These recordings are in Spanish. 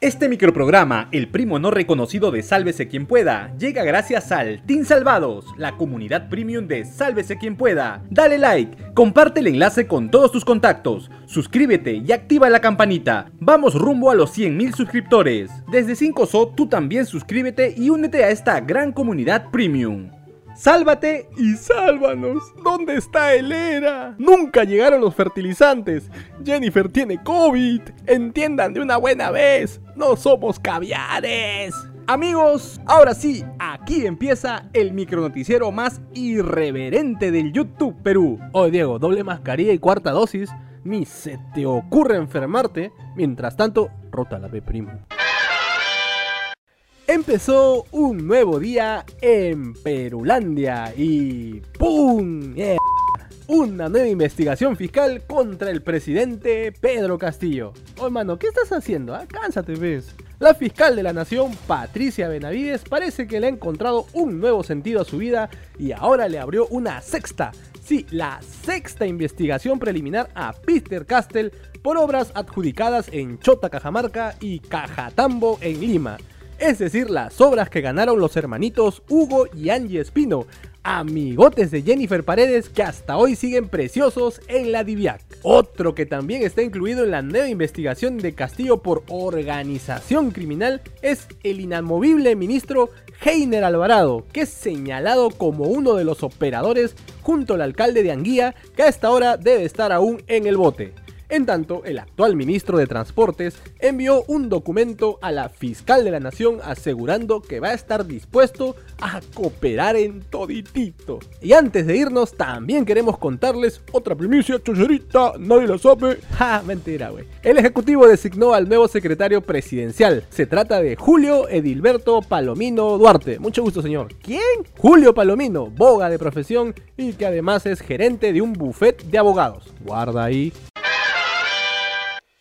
Este microprograma, el primo no reconocido de Sálvese quien pueda, llega gracias al Team Salvados, la comunidad premium de Sálvese quien pueda. Dale like, comparte el enlace con todos tus contactos, suscríbete y activa la campanita. Vamos rumbo a los 100.000 suscriptores. Desde 5SO tú también suscríbete y únete a esta gran comunidad premium. Sálvate y sálvanos. ¿Dónde está el ERA? Nunca llegaron los fertilizantes. Jennifer tiene COVID. Entiendan de una buena vez. No somos caviares. Amigos, ahora sí, aquí empieza el micronoticiero más irreverente del YouTube Perú. Oye Diego, doble mascarilla y cuarta dosis. Ni se te ocurre enfermarte. Mientras tanto, rota la B primo. Empezó un nuevo día en Perulandia y ¡pum! Una nueva investigación fiscal contra el presidente Pedro Castillo. Oh, hermano, ¿qué estás haciendo? Ah, cánsate, ves. La fiscal de la nación, Patricia Benavides, parece que le ha encontrado un nuevo sentido a su vida y ahora le abrió una sexta, sí, la sexta investigación preliminar a Peter Castell por obras adjudicadas en Chota, Cajamarca y Cajatambo en Lima es decir, las obras que ganaron los hermanitos Hugo y Angie Espino, amigotes de Jennifer Paredes que hasta hoy siguen preciosos en la DIVIAC. Otro que también está incluido en la nueva investigación de Castillo por organización criminal es el inamovible ministro Heiner Alvarado, que es señalado como uno de los operadores junto al alcalde de Anguía, que a esta hora debe estar aún en el bote. En tanto, el actual ministro de Transportes envió un documento a la fiscal de la nación asegurando que va a estar dispuesto a cooperar en toditito. Y antes de irnos, también queremos contarles otra primicia chocherita, nadie la sabe. Ja, mentira, güey. El ejecutivo designó al nuevo secretario presidencial. Se trata de Julio Edilberto Palomino Duarte. Mucho gusto, señor. ¿Quién? Julio Palomino, boga de profesión y que además es gerente de un buffet de abogados. Guarda ahí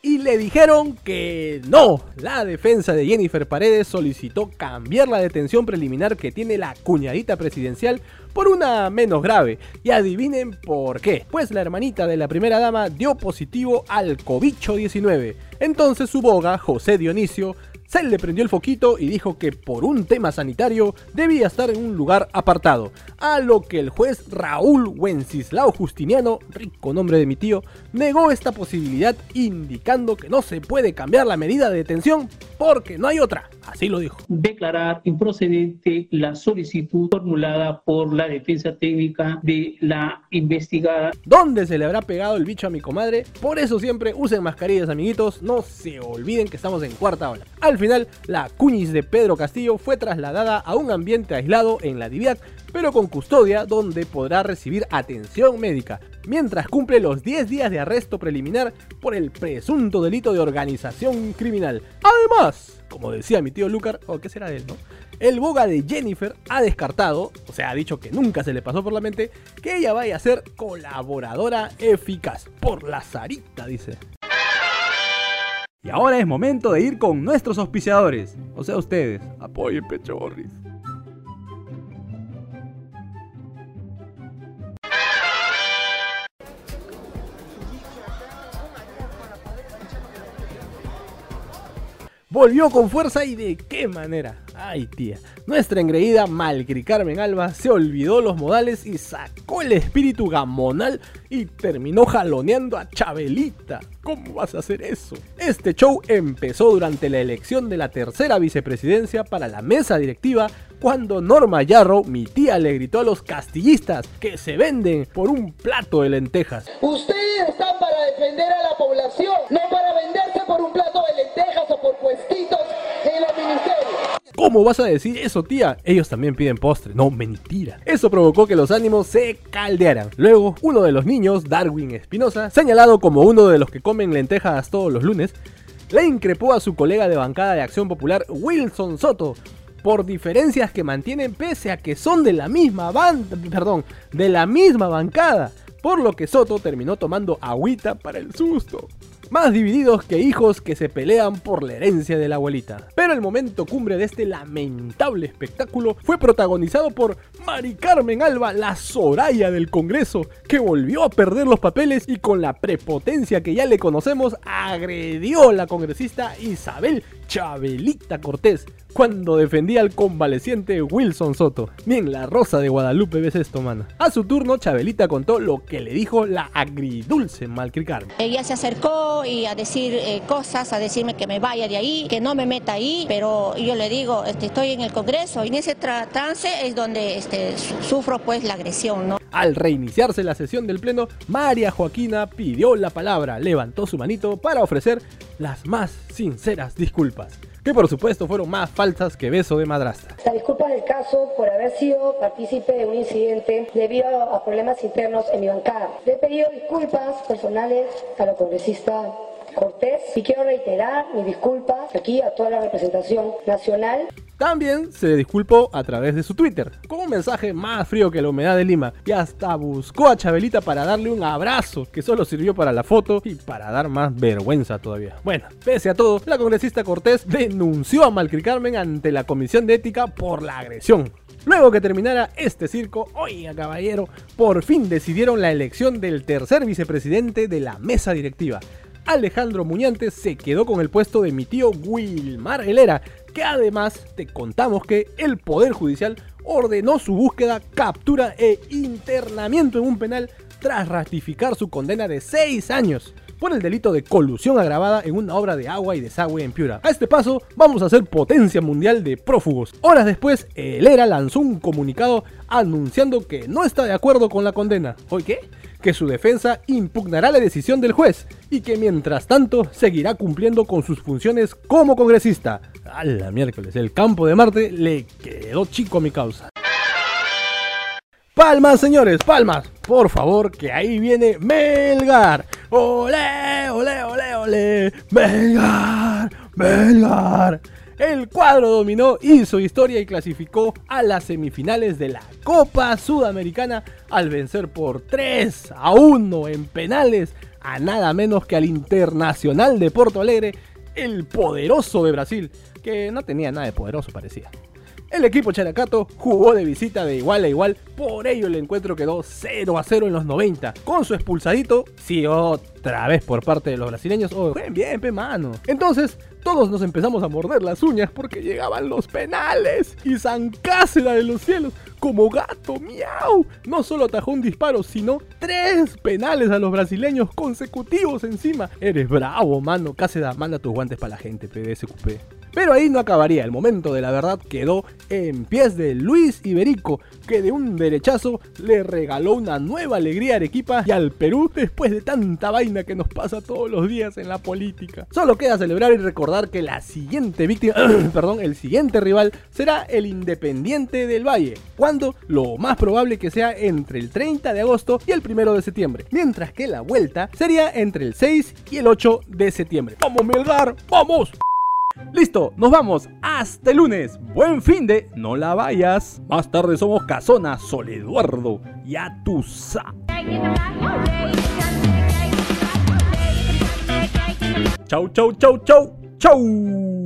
y le dijeron que no. La defensa de Jennifer Paredes solicitó cambiar la detención preliminar que tiene la cuñadita presidencial por una menos grave. Y adivinen por qué. Pues la hermanita de la primera dama dio positivo al COVID-19. Entonces su boga, José Dionisio, se le prendió el foquito y dijo que por un tema sanitario debía estar en un lugar apartado, a lo que el juez Raúl Wenceslao Justiniano, rico nombre de mi tío, negó esta posibilidad indicando que no se puede cambiar la medida de detención porque no hay otra, así lo dijo. Declarar improcedente la solicitud formulada por la defensa técnica de la investigada. ¿Dónde se le habrá pegado el bicho a mi comadre? Por eso siempre usen mascarillas amiguitos, no se olviden que estamos en cuarta ola. Al final, la cuñis de Pedro Castillo fue trasladada a un ambiente aislado en la Diviac, pero con custodia donde podrá recibir atención médica, mientras cumple los 10 días de arresto preliminar por el presunto delito de organización criminal. Además, como decía mi tío Lucar, o qué será de él, ¿no? El boga de Jennifer ha descartado, o sea, ha dicho que nunca se le pasó por la mente, que ella vaya a ser colaboradora eficaz. Por la zarita, dice. Y ahora es momento de ir con nuestros auspiciadores. O sea, ustedes. Apoyen Pechorris. Volvió con fuerza y de qué manera. Ay tía, nuestra engreída Malcri Carmen Alba se olvidó los modales y sacó el espíritu gamonal y terminó jaloneando a Chabelita. ¿Cómo vas a hacer eso? Este show empezó durante la elección de la tercera vicepresidencia para la mesa directiva cuando Norma Yarrow, mi tía, le gritó a los castillistas que se venden por un plato de lentejas. Ustedes están para defender a la población, no para venderse por un plato por puestitos en los ministerios. ¿Cómo vas a decir eso, tía? Ellos también piden postre. No, mentira. Eso provocó que los ánimos se caldearan. Luego, uno de los niños, Darwin Espinosa, señalado como uno de los que comen lentejas todos los lunes, le increpó a su colega de bancada de Acción Popular, Wilson Soto, por diferencias que mantienen pese a que son de la misma banda, perdón, de la misma bancada, por lo que Soto terminó tomando agüita para el susto. Más divididos que hijos que se pelean por la herencia de la abuelita. Pero el momento cumbre de este lamentable espectáculo fue protagonizado por Mari Carmen Alba, la Soraya del Congreso, que volvió a perder los papeles y con la prepotencia que ya le conocemos agredió a la congresista Isabel Chabelita Cortés cuando defendía al convaleciente Wilson Soto. Bien, la rosa de Guadalupe ves esto, mano. A su turno, Chabelita contó lo que le dijo la agridulce Malcri Carmen. Ella se acercó y a decir eh, cosas, a decirme que me vaya de ahí, que no me meta ahí, pero yo le digo, este, estoy en el Congreso y en ese trance es donde este, sufro pues la agresión, ¿no? Al reiniciarse la sesión del Pleno, María Joaquina pidió la palabra, levantó su manito para ofrecer las más sinceras disculpas que por supuesto fueron más falsas que beso de madrastra. La disculpa del caso por haber sido partícipe de un incidente debido a problemas internos en mi bancada. Le he pedido disculpas personales a la congresista Cortés y quiero reiterar mis disculpas aquí a toda la representación nacional. También se disculpó a través de su Twitter, con un mensaje más frío que la humedad de Lima, y hasta buscó a Chabelita para darle un abrazo, que solo sirvió para la foto y para dar más vergüenza todavía. Bueno, pese a todo, la congresista Cortés denunció a Malcri Carmen ante la Comisión de Ética por la agresión. Luego que terminara este circo, oiga caballero, por fin decidieron la elección del tercer vicepresidente de la mesa directiva. Alejandro Muñante se quedó con el puesto de mi tío Wilmar Helera, que además te contamos que el Poder Judicial ordenó su búsqueda, captura e internamiento en un penal tras ratificar su condena de 6 años por el delito de colusión agravada en una obra de agua y desagüe en Piura. A este paso, vamos a ser potencia mundial de prófugos. Horas después, Helera lanzó un comunicado anunciando que no está de acuerdo con la condena. ¿Hoy qué? que su defensa impugnará la decisión del juez y que mientras tanto seguirá cumpliendo con sus funciones como congresista. A la miércoles, el campo de Marte le quedó chico a mi causa. Palmas, señores, palmas. Por favor, que ahí viene Melgar. Ole, ole, ole, ole. Melgar, Melgar. El cuadro dominó, hizo historia y clasificó a las semifinales de la Copa Sudamericana al vencer por 3 a 1 en penales a nada menos que al Internacional de Porto Alegre, el poderoso de Brasil, que no tenía nada de poderoso parecía. El equipo Characato jugó de visita de igual a igual, por ello el encuentro quedó 0 a 0 en los 90. Con su expulsadito, sí, otra vez por parte de los brasileños. Oh, bien, bien, pe mano. Entonces, todos nos empezamos a morder las uñas porque llegaban los penales. Y San Cáceres de los cielos, como gato, miau. No solo atajó un disparo, sino tres penales a los brasileños consecutivos encima. Eres bravo, mano. Cáceres, manda tus guantes para la gente, PDSQP. Pero ahí no acabaría, el momento de la verdad quedó en pies de Luis Iberico, que de un derechazo le regaló una nueva alegría a Arequipa y al Perú después de tanta vaina que nos pasa todos los días en la política. Solo queda celebrar y recordar que la siguiente víctima, perdón, el siguiente rival será el Independiente del Valle, cuando lo más probable que sea entre el 30 de agosto y el 1 de septiembre, mientras que la vuelta sería entre el 6 y el 8 de septiembre. ¡Vamos, Melgar! ¡Vamos! Listo, nos vamos. Hasta el lunes. Buen fin de. No la vayas. Más tarde somos Casona, Sol Eduardo y Atusa. Chau, chau, chau, chau, chau.